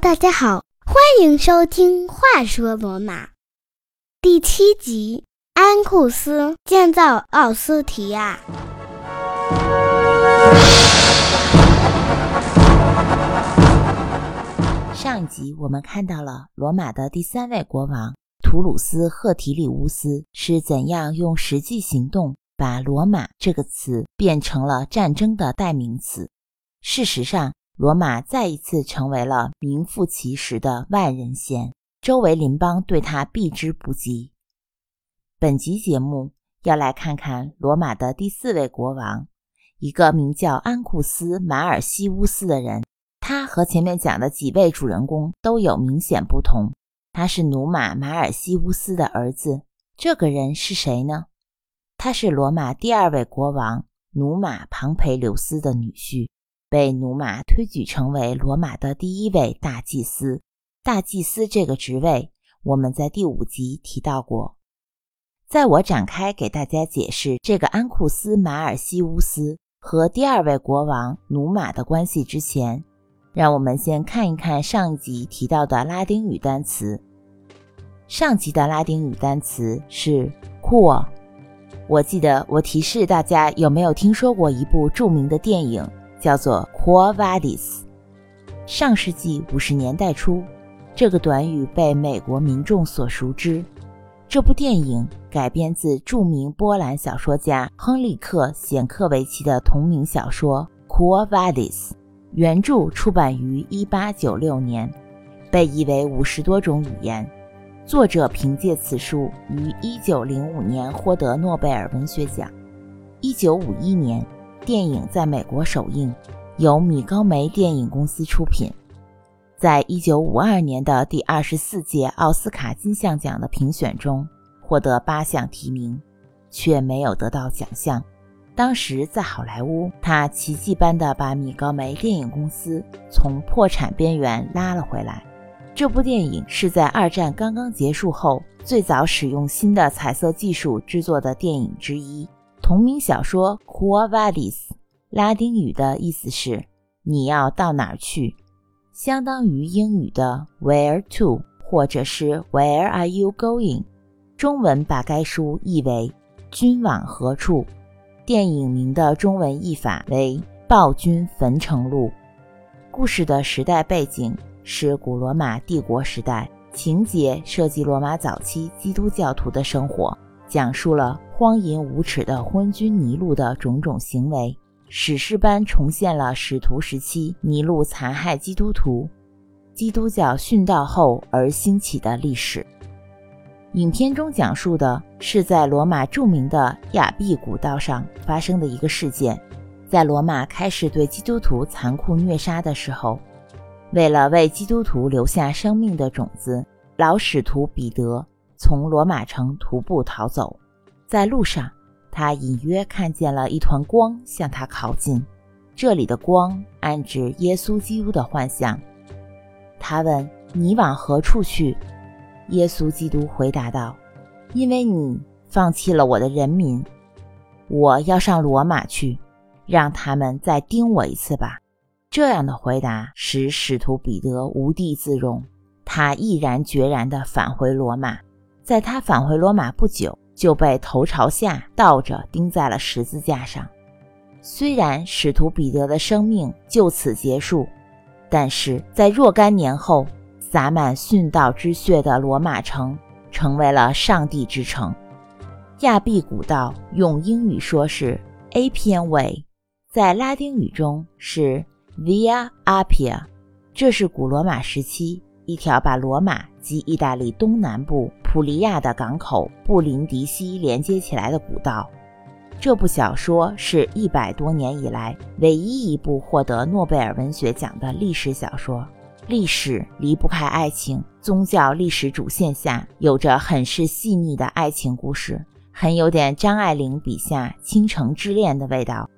大家好，欢迎收听《话说罗马》第七集：安库斯建造奥斯提亚。上一集我们看到了罗马的第三位国王图鲁斯·赫提里乌斯是怎样用实际行动把“罗马”这个词变成了战争的代名词。事实上，罗马再一次成为了名副其实的万人嫌，周围邻邦对他避之不及。本集节目要来看看罗马的第四位国王，一个名叫安库斯·马尔西乌斯的人。他和前面讲的几位主人公都有明显不同。他是努马·马尔西乌斯的儿子。这个人是谁呢？他是罗马第二位国王努马·庞培留斯的女婿。被努马推举成为罗马的第一位大祭司。大祭司这个职位，我们在第五集提到过。在我展开给大家解释这个安库斯·马尔西乌斯和第二位国王努马的关系之前，让我们先看一看上一集提到的拉丁语单词。上集的拉丁语单词是 “quo”。我记得我提示大家有没有听说过一部著名的电影。叫做 Quo Vadis。上世纪五十年代初，这个短语被美国民众所熟知。这部电影改编自著名波兰小说家亨利克·显克维奇的同名小说 Quo Vadis，原著出版于一八九六年，被译为五十多种语言。作者凭借此书于一九零五年获得诺贝尔文学奖。一九五一年。电影在美国首映，由米高梅电影公司出品。在一九五二年的第二十四届奥斯卡金像奖的评选中，获得八项提名，却没有得到奖项。当时在好莱坞，他奇迹般的把米高梅电影公司从破产边缘拉了回来。这部电影是在二战刚刚结束后最早使用新的彩色技术制作的电影之一。同名小说 Quo Vadis，拉丁语的意思是“你要到哪儿去”，相当于英语的 Where to，或者是 Where are you going？中文把该书译为“君往何处”。电影名的中文译法为《暴君焚城录》。故事的时代背景是古罗马帝国时代，情节涉及罗马早期基督教徒的生活。讲述了荒淫无耻的昏君尼禄的种种行为，史诗般重现了使徒时期尼禄残害基督徒、基督教殉道后而兴起的历史。影片中讲述的是在罗马著名的亚庇古道上发生的一个事件。在罗马开始对基督徒残酷虐杀的时候，为了为基督徒留下生命的种子，老使徒彼得。从罗马城徒步逃走，在路上，他隐约看见了一团光向他靠近。这里的光暗指耶稣基督的幻象。他问：“你往何处去？”耶稣基督回答道：“因为你放弃了我的人民，我要上罗马去，让他们再盯我一次吧。”这样的回答使使徒彼得无地自容，他毅然决然地返回罗马。在他返回罗马不久，就被头朝下倒着钉在了十字架上。虽然使徒彼得的生命就此结束，但是在若干年后，洒满殉道之血的罗马城成为了上帝之城。亚庇古道用英语说是 Appian Way，在拉丁语中是 Via Appia，这是古罗马时期一条把罗马及意大利东南部。普利亚的港口布林迪西连接起来的古道。这部小说是一百多年以来唯一一部获得诺贝尔文学奖的历史小说。历史离不开爱情，宗教历史主线下有着很是细腻的爱情故事，很有点张爱玲笔下倾城之恋的味道。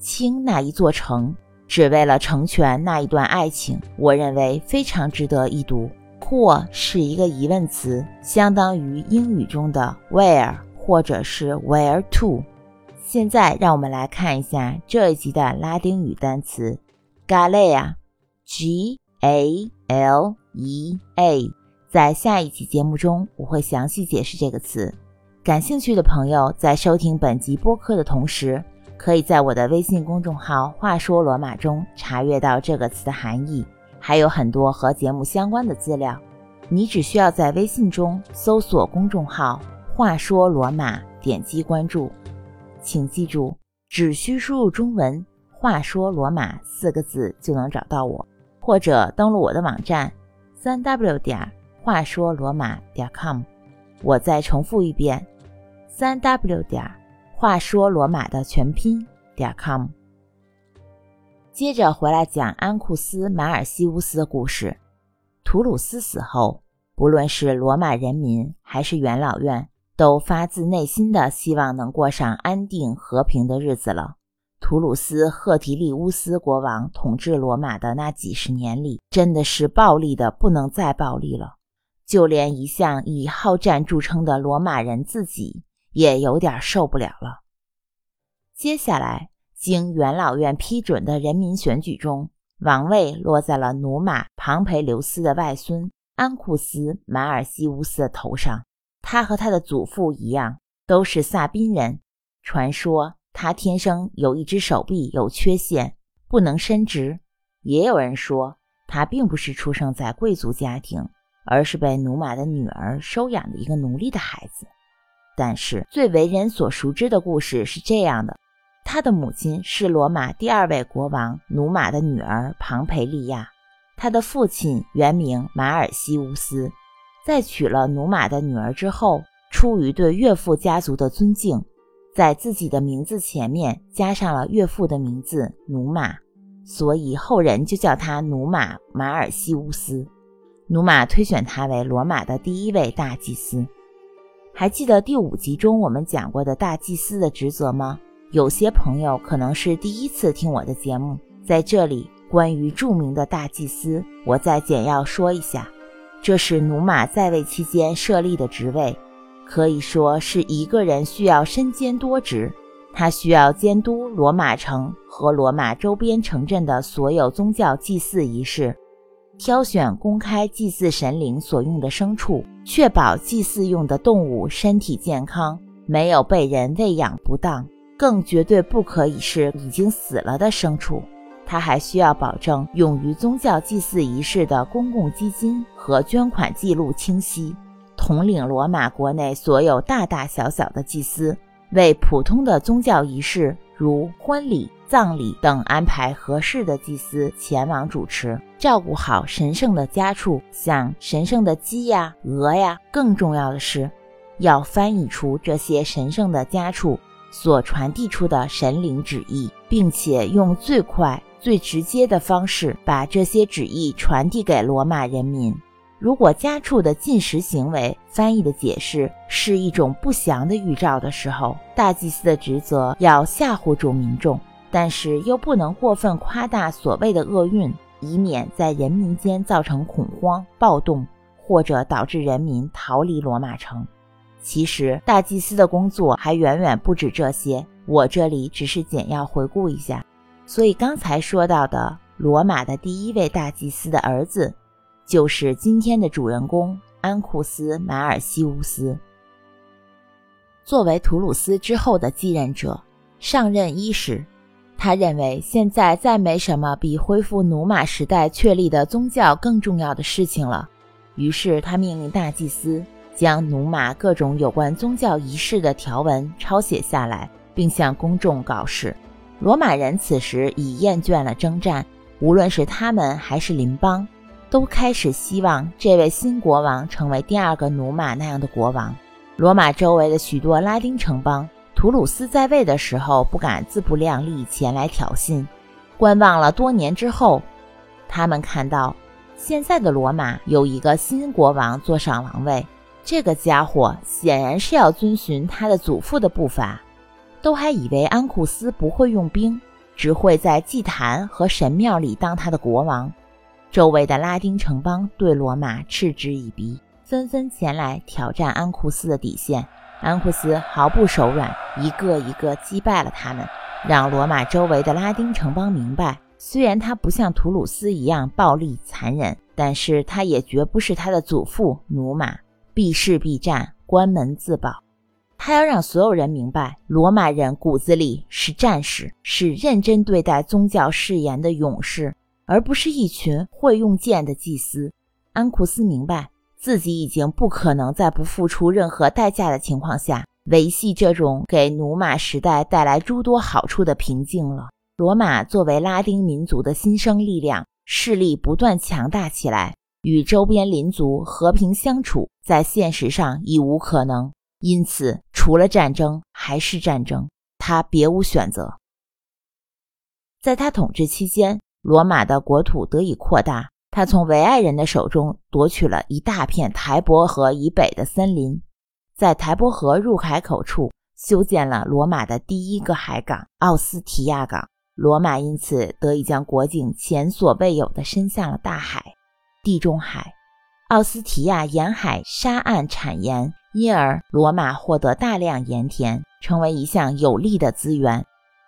倾那一座城，只为了成全那一段爱情，我认为非常值得一读。或是一个疑问词，相当于英语中的 where 或者是 where to。现在让我们来看一下这一集的拉丁语单词 galea，g a l e a。在下一期节目中，我会详细解释这个词。感兴趣的朋友在收听本集播客的同时，可以在我的微信公众号“话说罗马”中查阅到这个词的含义，还有很多和节目相关的资料。你只需要在微信中搜索公众号“话说罗马”，点击关注。请记住，只需输入中文“话说罗马”四个字就能找到我，或者登录我的网站三 w 点话说罗马点 com。我再重复一遍。三 w 点话说罗马的全拼点 com。接着回来讲安库斯·马尔西乌斯的故事。图鲁斯死后，不论是罗马人民还是元老院，都发自内心的希望能过上安定和平的日子了。图鲁斯·赫提利乌斯国王统治罗马的那几十年里，真的是暴力的不能再暴力了，就连一向以好战著称的罗马人自己。也有点受不了了。接下来，经元老院批准的人民选举中，王位落在了努马庞培留斯的外孙安库斯·马尔西乌斯的头上。他和他的祖父一样，都是萨宾人。传说他天生有一只手臂有缺陷，不能伸直。也有人说，他并不是出生在贵族家庭，而是被努马的女儿收养的一个奴隶的孩子。但是最为人所熟知的故事是这样的：他的母亲是罗马第二位国王努马的女儿庞培利亚，他的父亲原名马尔西乌斯。在娶了努马的女儿之后，出于对岳父家族的尊敬，在自己的名字前面加上了岳父的名字努马，所以后人就叫他努马马尔西乌斯。努马推选他为罗马的第一位大祭司。还记得第五集中我们讲过的大祭司的职责吗？有些朋友可能是第一次听我的节目，在这里关于著名的大祭司，我再简要说一下。这是努马在位期间设立的职位，可以说是一个人需要身兼多职。他需要监督罗马城和罗马周边城镇的所有宗教祭祀仪式。挑选公开祭祀神灵所用的牲畜，确保祭祀用的动物身体健康，没有被人喂养不当，更绝对不可以是已经死了的牲畜。他还需要保证用于宗教祭祀仪式的公共基金和捐款记录清晰，统领罗马国内所有大大小小的祭司，为普通的宗教仪式如婚礼。葬礼等安排合适的祭司前往主持，照顾好神圣的家畜，像神圣的鸡呀、鹅呀。更重要的是，要翻译出这些神圣的家畜所传递出的神灵旨意，并且用最快、最直接的方式把这些旨意传递给罗马人民。如果家畜的进食行为翻译的解释是一种不祥的预兆的时候，大祭司的职责要吓唬住民众。但是又不能过分夸大所谓的厄运，以免在人民间造成恐慌、暴动，或者导致人民逃离罗马城。其实大祭司的工作还远远不止这些，我这里只是简要回顾一下。所以刚才说到的罗马的第一位大祭司的儿子，就是今天的主人公安库斯·马尔西乌斯。作为图鲁斯之后的继任者，上任伊始。他认为现在再没什么比恢复努马时代确立的宗教更重要的事情了。于是他命令大祭司将努马各种有关宗教仪式的条文抄写下来，并向公众告示。罗马人此时已厌倦了征战，无论是他们还是邻邦，都开始希望这位新国王成为第二个努马那样的国王。罗马周围的许多拉丁城邦。图鲁斯在位的时候不敢自不量力前来挑衅，观望了多年之后，他们看到现在的罗马有一个新国王坐上王位，这个家伙显然是要遵循他的祖父的步伐，都还以为安库斯不会用兵，只会在祭坛和神庙里当他的国王。周围的拉丁城邦对罗马嗤之以鼻，纷纷前来挑战安库斯的底线。安库斯毫不手软，一个一个击败了他们，让罗马周围的拉丁城邦明白，虽然他不像图鲁斯一样暴力残忍，但是他也绝不是他的祖父努马，避世避战，关门自保。他要让所有人明白，罗马人骨子里是战士，是认真对待宗教誓言的勇士，而不是一群会用剑的祭司。安库斯明白自己已经不可能在不付出任何代价的情况下维系这种给努马时代带来诸多好处的平静了。罗马作为拉丁民族的新生力量，势力不断强大起来，与周边邻族和平相处，在现实上已无可能。因此，除了战争还是战争，他别无选择。在他统治期间，罗马的国土得以扩大。他从维埃人的手中夺取了一大片台伯河以北的森林，在台伯河入海口处修建了罗马的第一个海港——奥斯提亚港。罗马因此得以将国境前所未有的伸向了大海——地中海。奥斯提亚沿海沙岸产盐。因而，罗马获得大量盐田，成为一项有利的资源。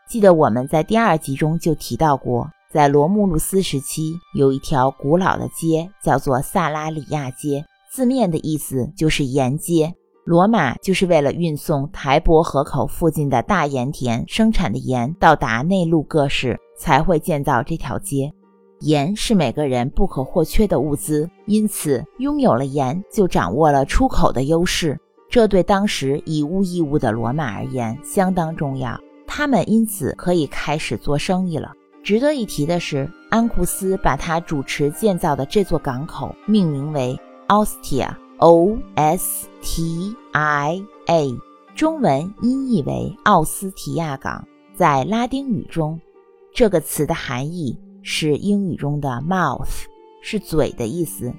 记得我们在第二集中就提到过，在罗慕路斯时期，有一条古老的街叫做萨拉里亚街，字面的意思就是盐街。罗马就是为了运送台伯河口附近的大盐田生产的盐到达内陆各市，才会建造这条街。盐是每个人不可或缺的物资，因此拥有了盐就掌握了出口的优势。这对当时以物易物的罗马而言相当重要，他们因此可以开始做生意了。值得一提的是，安库斯把他主持建造的这座港口命名为 Ostia，O S T I A，中文音译为奥斯提亚港。在拉丁语中，这个词的含义。是英语中的 mouth，是嘴的意思。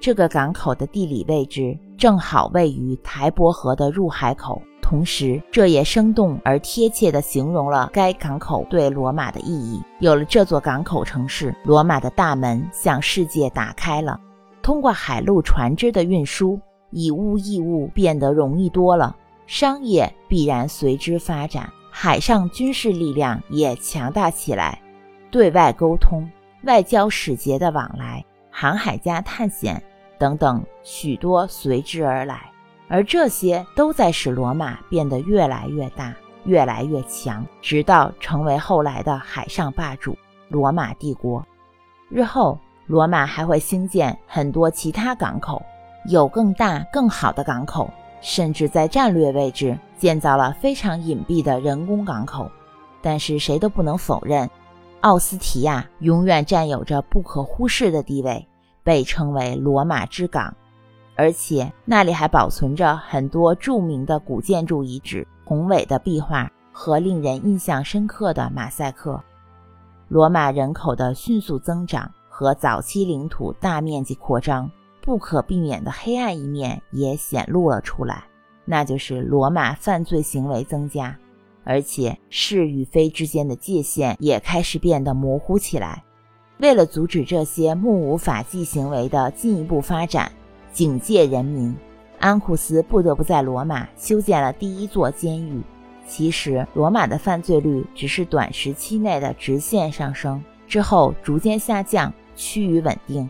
这个港口的地理位置正好位于台伯河的入海口，同时这也生动而贴切地形容了该港口对罗马的意义。有了这座港口城市，罗马的大门向世界打开了。通过海陆船只的运输，以物易物变得容易多了，商业必然随之发展，海上军事力量也强大起来。对外沟通、外交使节的往来、航海家探险等等，许多随之而来，而这些都在使罗马变得越来越大、越来越强，直到成为后来的海上霸主——罗马帝国。日后，罗马还会兴建很多其他港口，有更大、更好的港口，甚至在战略位置建造了非常隐蔽的人工港口。但是，谁都不能否认。奥斯提亚永远占有着不可忽视的地位，被称为罗马之港，而且那里还保存着很多著名的古建筑遗址、宏伟的壁画和令人印象深刻的马赛克。罗马人口的迅速增长和早期领土大面积扩张，不可避免的黑暗一面也显露了出来，那就是罗马犯罪行为增加。而且是与非之间的界限也开始变得模糊起来。为了阻止这些目无法纪行为的进一步发展，警戒人民，安库斯不得不在罗马修建了第一座监狱。其实，罗马的犯罪率只是短时期内的直线上升，之后逐渐下降，趋于稳定。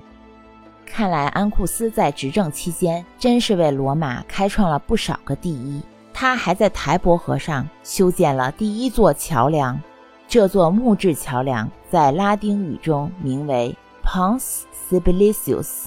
看来，安库斯在执政期间真是为罗马开创了不少个第一。他还在台伯河上修建了第一座桥梁，这座木质桥梁在拉丁语中名为 Pons Sibilicius，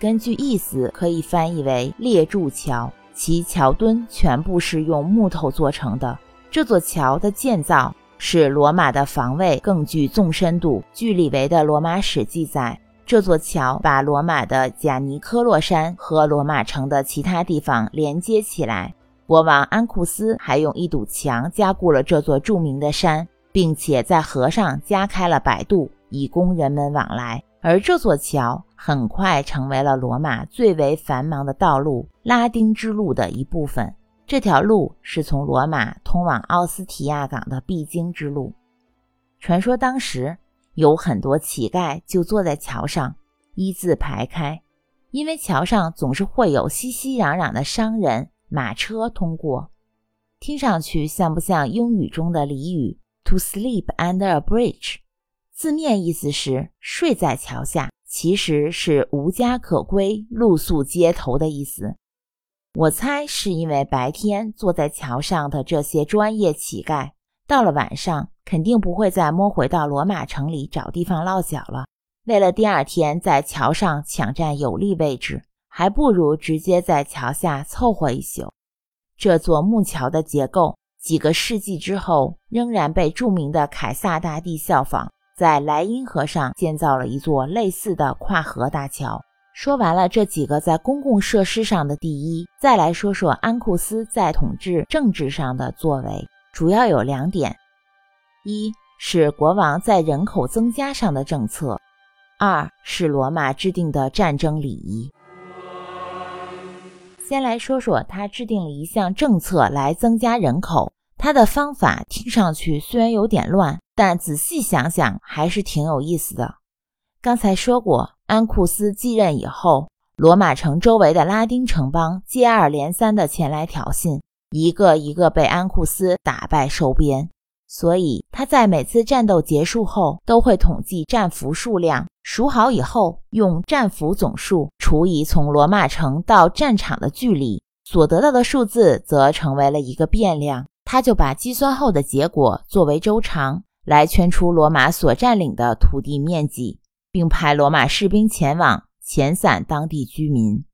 根据意思可以翻译为列柱桥。其桥墩全部是用木头做成的。这座桥的建造使罗马的防卫更具纵深度。据李维的《罗马史》记载，这座桥把罗马的贾尼科洛山和罗马城的其他地方连接起来。国王安库斯还用一堵墙加固了这座著名的山，并且在河上加开了摆渡，以供人们往来。而这座桥很快成为了罗马最为繁忙的道路——拉丁之路的一部分。这条路是从罗马通往奥斯提亚港的必经之路。传说当时有很多乞丐就坐在桥上，一字排开，因为桥上总是会有熙熙攘攘的商人。马车通过，听上去像不像英语中的俚语 “to sleep under a bridge”？字面意思是睡在桥下，其实是无家可归、露宿街头的意思。我猜是因为白天坐在桥上的这些专业乞丐，到了晚上肯定不会再摸回到罗马城里找地方落脚了。为了第二天在桥上抢占有利位置，还不如直接在桥下凑合一宿。这座木桥的结构，几个世纪之后仍然被著名的凯撒大帝效仿。在莱茵河上建造了一座类似的跨河大桥。说完了这几个在公共设施上的第一，再来说说安库斯在统治政治上的作为，主要有两点：一是国王在人口增加上的政策；二是罗马制定的战争礼仪。先来说说他制定了一项政策来增加人口，他的方法听上去虽然有点乱。但仔细想想，还是挺有意思的。刚才说过，安库斯继任以后，罗马城周围的拉丁城邦接二连三地前来挑衅，一个一个被安库斯打败收编。所以他在每次战斗结束后，都会统计战俘数量，数好以后，用战俘总数除以从罗马城到战场的距离，所得到的数字则成为了一个变量。他就把计算后的结果作为周长。来圈出罗马所占领的土地面积，并派罗马士兵前往遣散当地居民。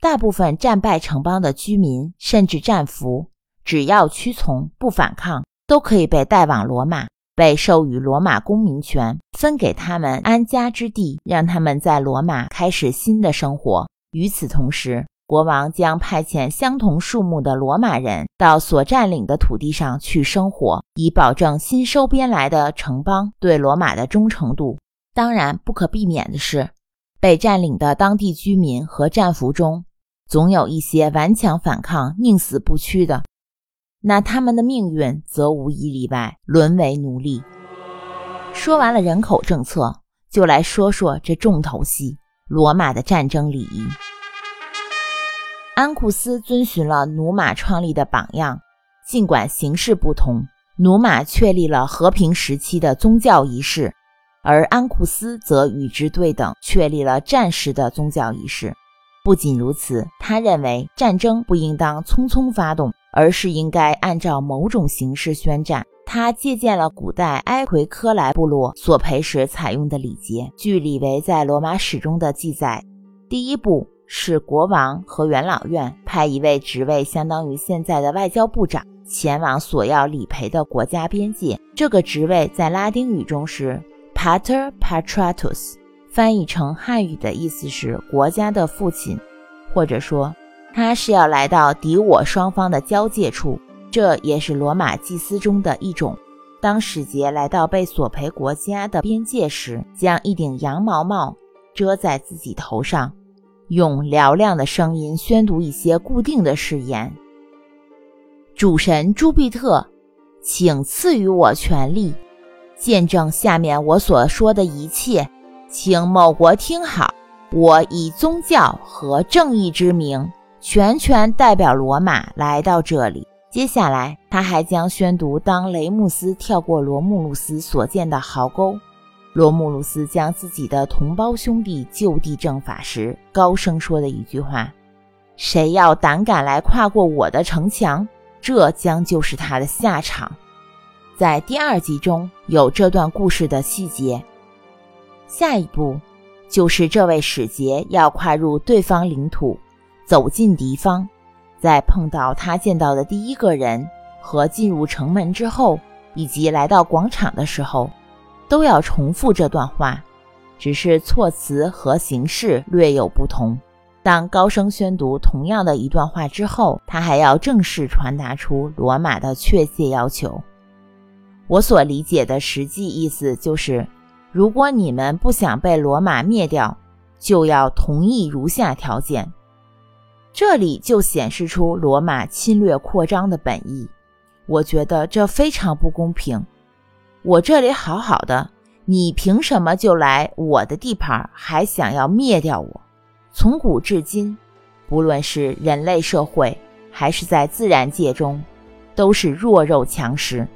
大部分战败城邦的居民甚至战俘，只要屈从不反抗，都可以被带往罗马，被授予罗马公民权，分给他们安家之地，让他们在罗马开始新的生活。与此同时，国王将派遣相同数目的罗马人到所占领的土地上去生活，以保证新收编来的城邦对罗马的忠诚度。当然，不可避免的是，被占领的当地居民和战俘中，总有一些顽强反抗、宁死不屈的，那他们的命运则无一例外沦为奴隶。说完了人口政策，就来说说这重头戏——罗马的战争礼仪。安库斯遵循了努马创立的榜样，尽管形式不同，努马确立了和平时期的宗教仪式，而安库斯则与之对等，确立了战时的宗教仪式。不仅如此，他认为战争不应当匆匆发动，而是应该按照某种形式宣战。他借鉴了古代埃奎科莱部落所培时采用的礼节。据李维在罗马史中的记载，第一步。是国王和元老院派一位职位相当于现在的外交部长前往索要理赔的国家边界。这个职位在拉丁语中是 Pater Patratus，翻译成汉语的意思是国家的父亲，或者说他是要来到敌我双方的交界处。这也是罗马祭司中的一种。当使节来到被索赔国家的边界时，将一顶羊毛帽遮在自己头上。用嘹亮的声音宣读一些固定的誓言。主神朱庇特，请赐予我权力，见证下面我所说的一切。请某国听好，我以宗教和正义之名，全权代表罗马来到这里。接下来，他还将宣读当雷穆斯跳过罗慕路斯所建的壕沟。罗慕路斯将自己的同胞兄弟就地正法时，高声说的一句话：“谁要胆敢来跨过我的城墙，这将就是他的下场。”在第二集中有这段故事的细节。下一步就是这位使节要跨入对方领土，走进敌方，在碰到他见到的第一个人和进入城门之后，以及来到广场的时候。都要重复这段话，只是措辞和形式略有不同。当高声宣读同样的一段话之后，他还要正式传达出罗马的确切要求。我所理解的实际意思就是：如果你们不想被罗马灭掉，就要同意如下条件。这里就显示出罗马侵略扩张的本意。我觉得这非常不公平。我这里好好的，你凭什么就来我的地盘，还想要灭掉我？从古至今，不论是人类社会还是在自然界中，都是弱肉强食。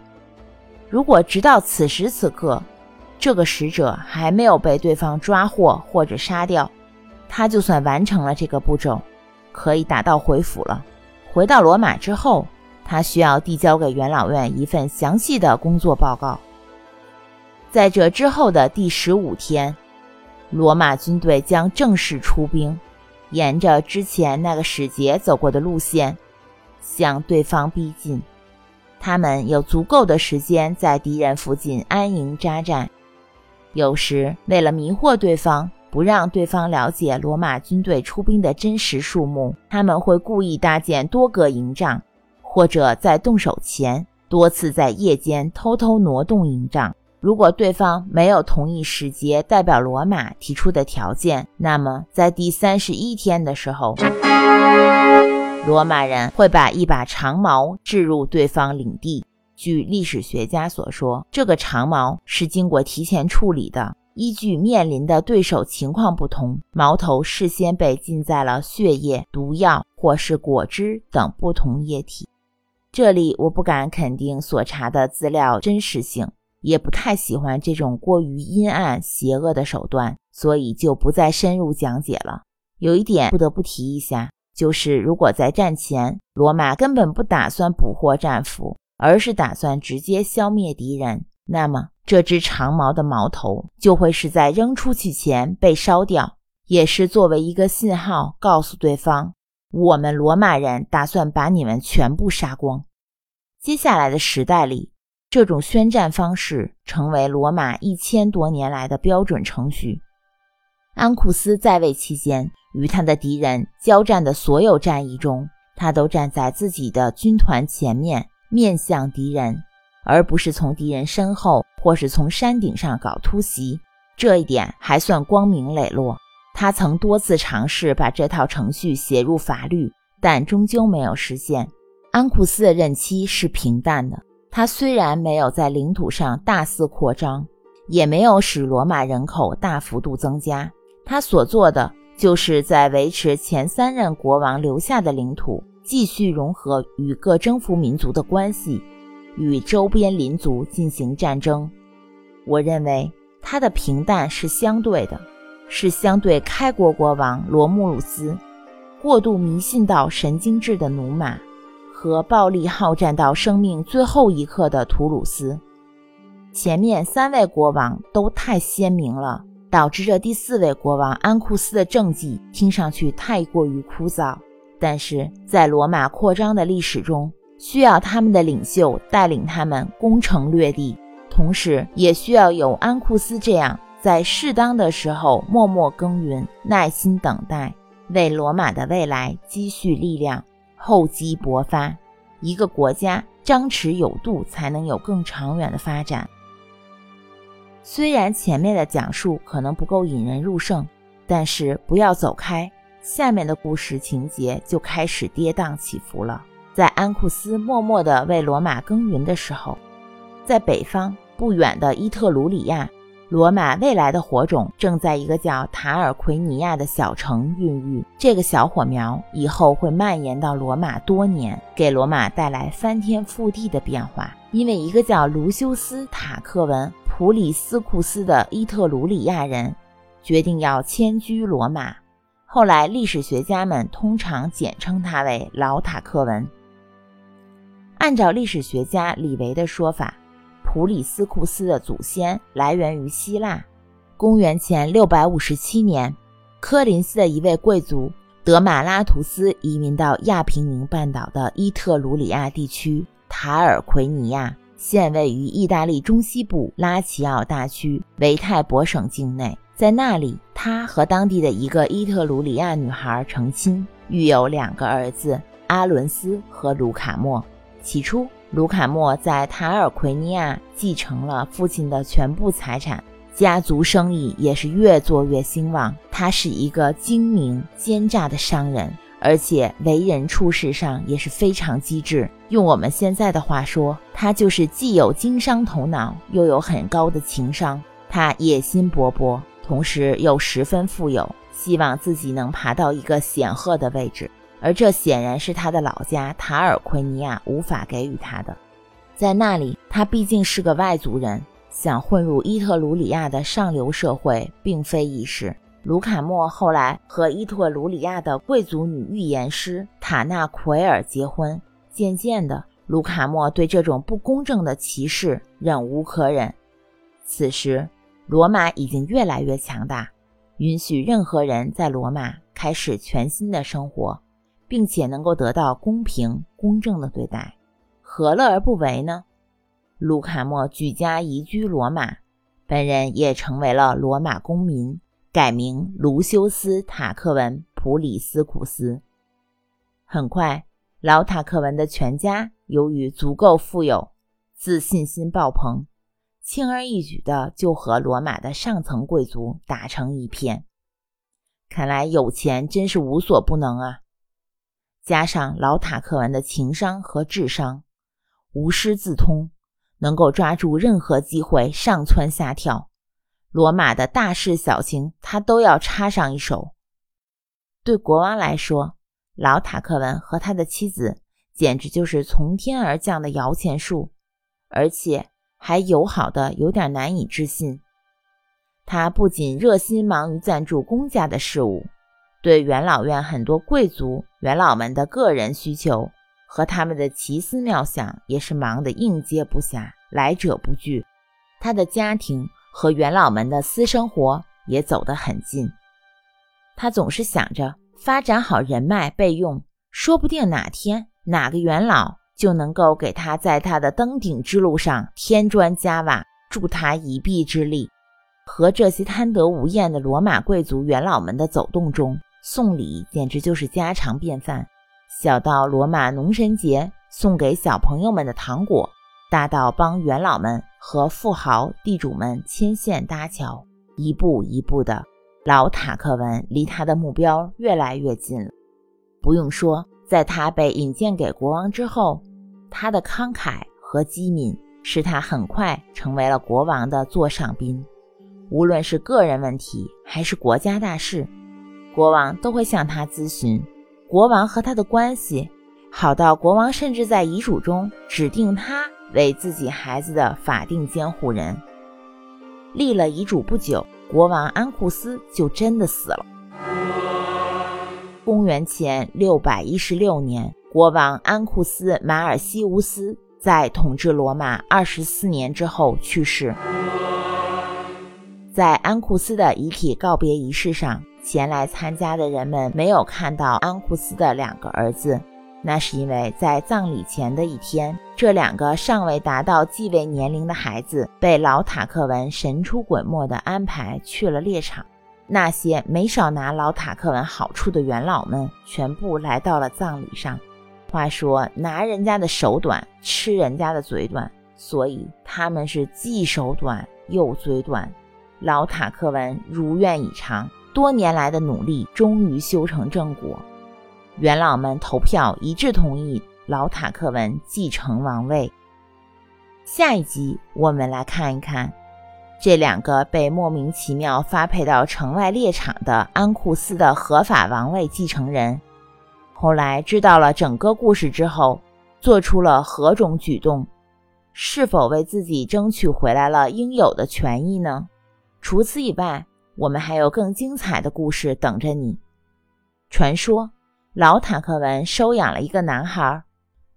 如果直到此时此刻，这个使者还没有被对方抓获或者杀掉，他就算完成了这个步骤，可以打道回府了。回到罗马之后，他需要递交给元老院一份详细的工作报告。在这之后的第十五天，罗马军队将正式出兵，沿着之前那个使节走过的路线，向对方逼近。他们有足够的时间在敌人附近安营扎寨。有时，为了迷惑对方，不让对方了解罗马军队出兵的真实数目，他们会故意搭建多个营帐，或者在动手前多次在夜间偷偷挪动营帐。如果对方没有同意使节代表罗马提出的条件，那么在第三十一天的时候，罗马人会把一把长矛置入对方领地。据历史学家所说，这个长矛是经过提前处理的。依据面临的对手情况不同，矛头事先被浸在了血液、毒药或是果汁等不同液体。这里我不敢肯定所查的资料真实性，也不太喜欢这种过于阴暗邪恶的手段，所以就不再深入讲解了。有一点不得不提一下，就是如果在战前，罗马根本不打算捕获战俘。而是打算直接消灭敌人，那么这支长矛的矛头就会是在扔出去前被烧掉，也是作为一个信号，告诉对方我们罗马人打算把你们全部杀光。接下来的时代里，这种宣战方式成为罗马一千多年来的标准程序。安库斯在位期间，与他的敌人交战的所有战役中，他都站在自己的军团前面。面向敌人，而不是从敌人身后或是从山顶上搞突袭，这一点还算光明磊落。他曾多次尝试把这套程序写入法律，但终究没有实现。安库斯的任期是平淡的，他虽然没有在领土上大肆扩张，也没有使罗马人口大幅度增加，他所做的就是在维持前三任国王留下的领土。继续融合与各征服民族的关系，与周边邻族进行战争。我认为他的平淡是相对的，是相对开国国王罗慕鲁斯过度迷信到神经质的努马和暴力好战到生命最后一刻的图鲁斯。前面三位国王都太鲜明了，导致这第四位国王安库斯的政绩听上去太过于枯燥。但是在罗马扩张的历史中，需要他们的领袖带领他们攻城略地，同时也需要有安库斯这样在适当的时候默默耕耘、耐心等待，为罗马的未来积蓄力量、厚积薄发。一个国家张弛有度，才能有更长远的发展。虽然前面的讲述可能不够引人入胜，但是不要走开。下面的故事情节就开始跌宕起伏了。在安库斯默默地为罗马耕耘的时候，在北方不远的伊特鲁里亚，罗马未来的火种正在一个叫塔尔奎尼亚的小城孕育。这个小火苗以后会蔓延到罗马多年，给罗马带来翻天覆地的变化。因为一个叫卢修斯·塔克文·普里斯库斯的伊特鲁里亚人决定要迁居罗马。后来，历史学家们通常简称他为老塔克文。按照历史学家李维的说法，普里斯库斯的祖先来源于希腊。公元前六百五十七年，科林斯的一位贵族德马拉图斯移民到亚平宁半岛的伊特鲁里亚地区塔尔奎尼亚，现位于意大利中西部拉齐奥大区维泰博省境内。在那里，他和当地的一个伊特鲁里亚女孩成亲，育有两个儿子阿伦斯和卢卡莫。起初，卢卡莫在塔尔奎尼亚继承了父亲的全部财产，家族生意也是越做越兴旺。他是一个精明奸诈的商人，而且为人处事上也是非常机智。用我们现在的话说，他就是既有经商头脑，又有很高的情商。他野心勃勃。同时又十分富有，希望自己能爬到一个显赫的位置，而这显然是他的老家塔尔奎尼亚无法给予他的。在那里，他毕竟是个外族人，想混入伊特鲁里亚的上流社会并非易事。卢卡莫后来和伊特鲁里亚的贵族女预言师塔纳奎尔结婚。渐渐的，卢卡莫对这种不公正的歧视忍无可忍。此时，罗马已经越来越强大，允许任何人在罗马开始全新的生活，并且能够得到公平公正的对待。何乐而不为呢？卢卡莫举家移居罗马，本人也成为了罗马公民。改名卢修斯·塔克文·普里斯库斯。很快，老塔克文的全家由于足够富有，自信心爆棚，轻而易举的就和罗马的上层贵族打成一片。看来有钱真是无所不能啊！加上老塔克文的情商和智商，无师自通，能够抓住任何机会上蹿下跳。罗马的大事小情，他都要插上一手。对国王来说，老塔克文和他的妻子简直就是从天而降的摇钱树，而且还友好的有点难以置信。他不仅热心忙于赞助公家的事务，对元老院很多贵族元老们的个人需求和他们的奇思妙想，也是忙得应接不暇，来者不拒。他的家庭。和元老们的私生活也走得很近，他总是想着发展好人脉备用，说不定哪天哪个元老就能够给他在他的登顶之路上添砖加瓦，助他一臂之力。和这些贪得无厌的罗马贵族元老们的走动中，送礼简直就是家常便饭，小到罗马农神节送给小朋友们的糖果。大到帮元老们和富豪地主们牵线搭桥，一步一步的，老塔克文离他的目标越来越近了。不用说，在他被引荐给国王之后，他的慷慨和机敏使他很快成为了国王的座上宾。无论是个人问题还是国家大事，国王都会向他咨询。国王和他的关系好到国王甚至在遗嘱中指定他。为自己孩子的法定监护人立了遗嘱不久，国王安库斯就真的死了。公元前六百一十六年，国王安库斯马尔西乌斯在统治罗马二十四年之后去世。在安库斯的遗体告别仪式上，前来参加的人们没有看到安库斯的两个儿子。那是因为在葬礼前的一天，这两个尚未达到继位年龄的孩子被老塔克文神出鬼没的安排去了猎场。那些没少拿老塔克文好处的元老们全部来到了葬礼上。话说，拿人家的手短，吃人家的嘴短，所以他们是既手短又嘴短。老塔克文如愿以偿，多年来的努力终于修成正果。元老们投票一致同意老塔克文继承王位。下一集我们来看一看这两个被莫名其妙发配到城外猎场的安库斯的合法王位继承人，后来知道了整个故事之后，做出了何种举动？是否为自己争取回来了应有的权益呢？除此以外，我们还有更精彩的故事等着你。传说。老塔克文收养了一个男孩，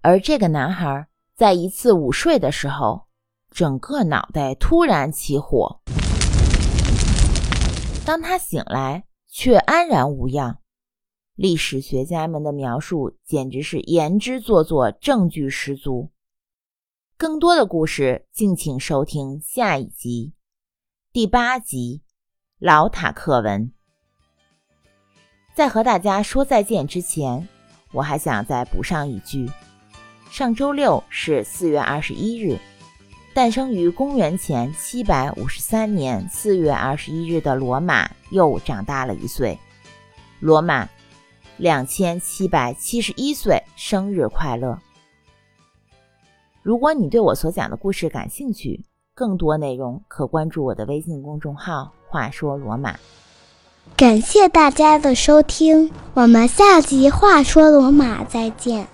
而这个男孩在一次午睡的时候，整个脑袋突然起火。当他醒来，却安然无恙。历史学家们的描述简直是言之作作，证据十足。更多的故事，敬请收听下一集，第八集《老塔克文》。在和大家说再见之前，我还想再补上一句：上周六是四月二十一日，诞生于公元前七百五十三年四月二十一日的罗马又长大了一岁。罗马两千七百七十一岁生日快乐！如果你对我所讲的故事感兴趣，更多内容可关注我的微信公众号“话说罗马”。感谢大家的收听，我们下集《话说罗马》再见。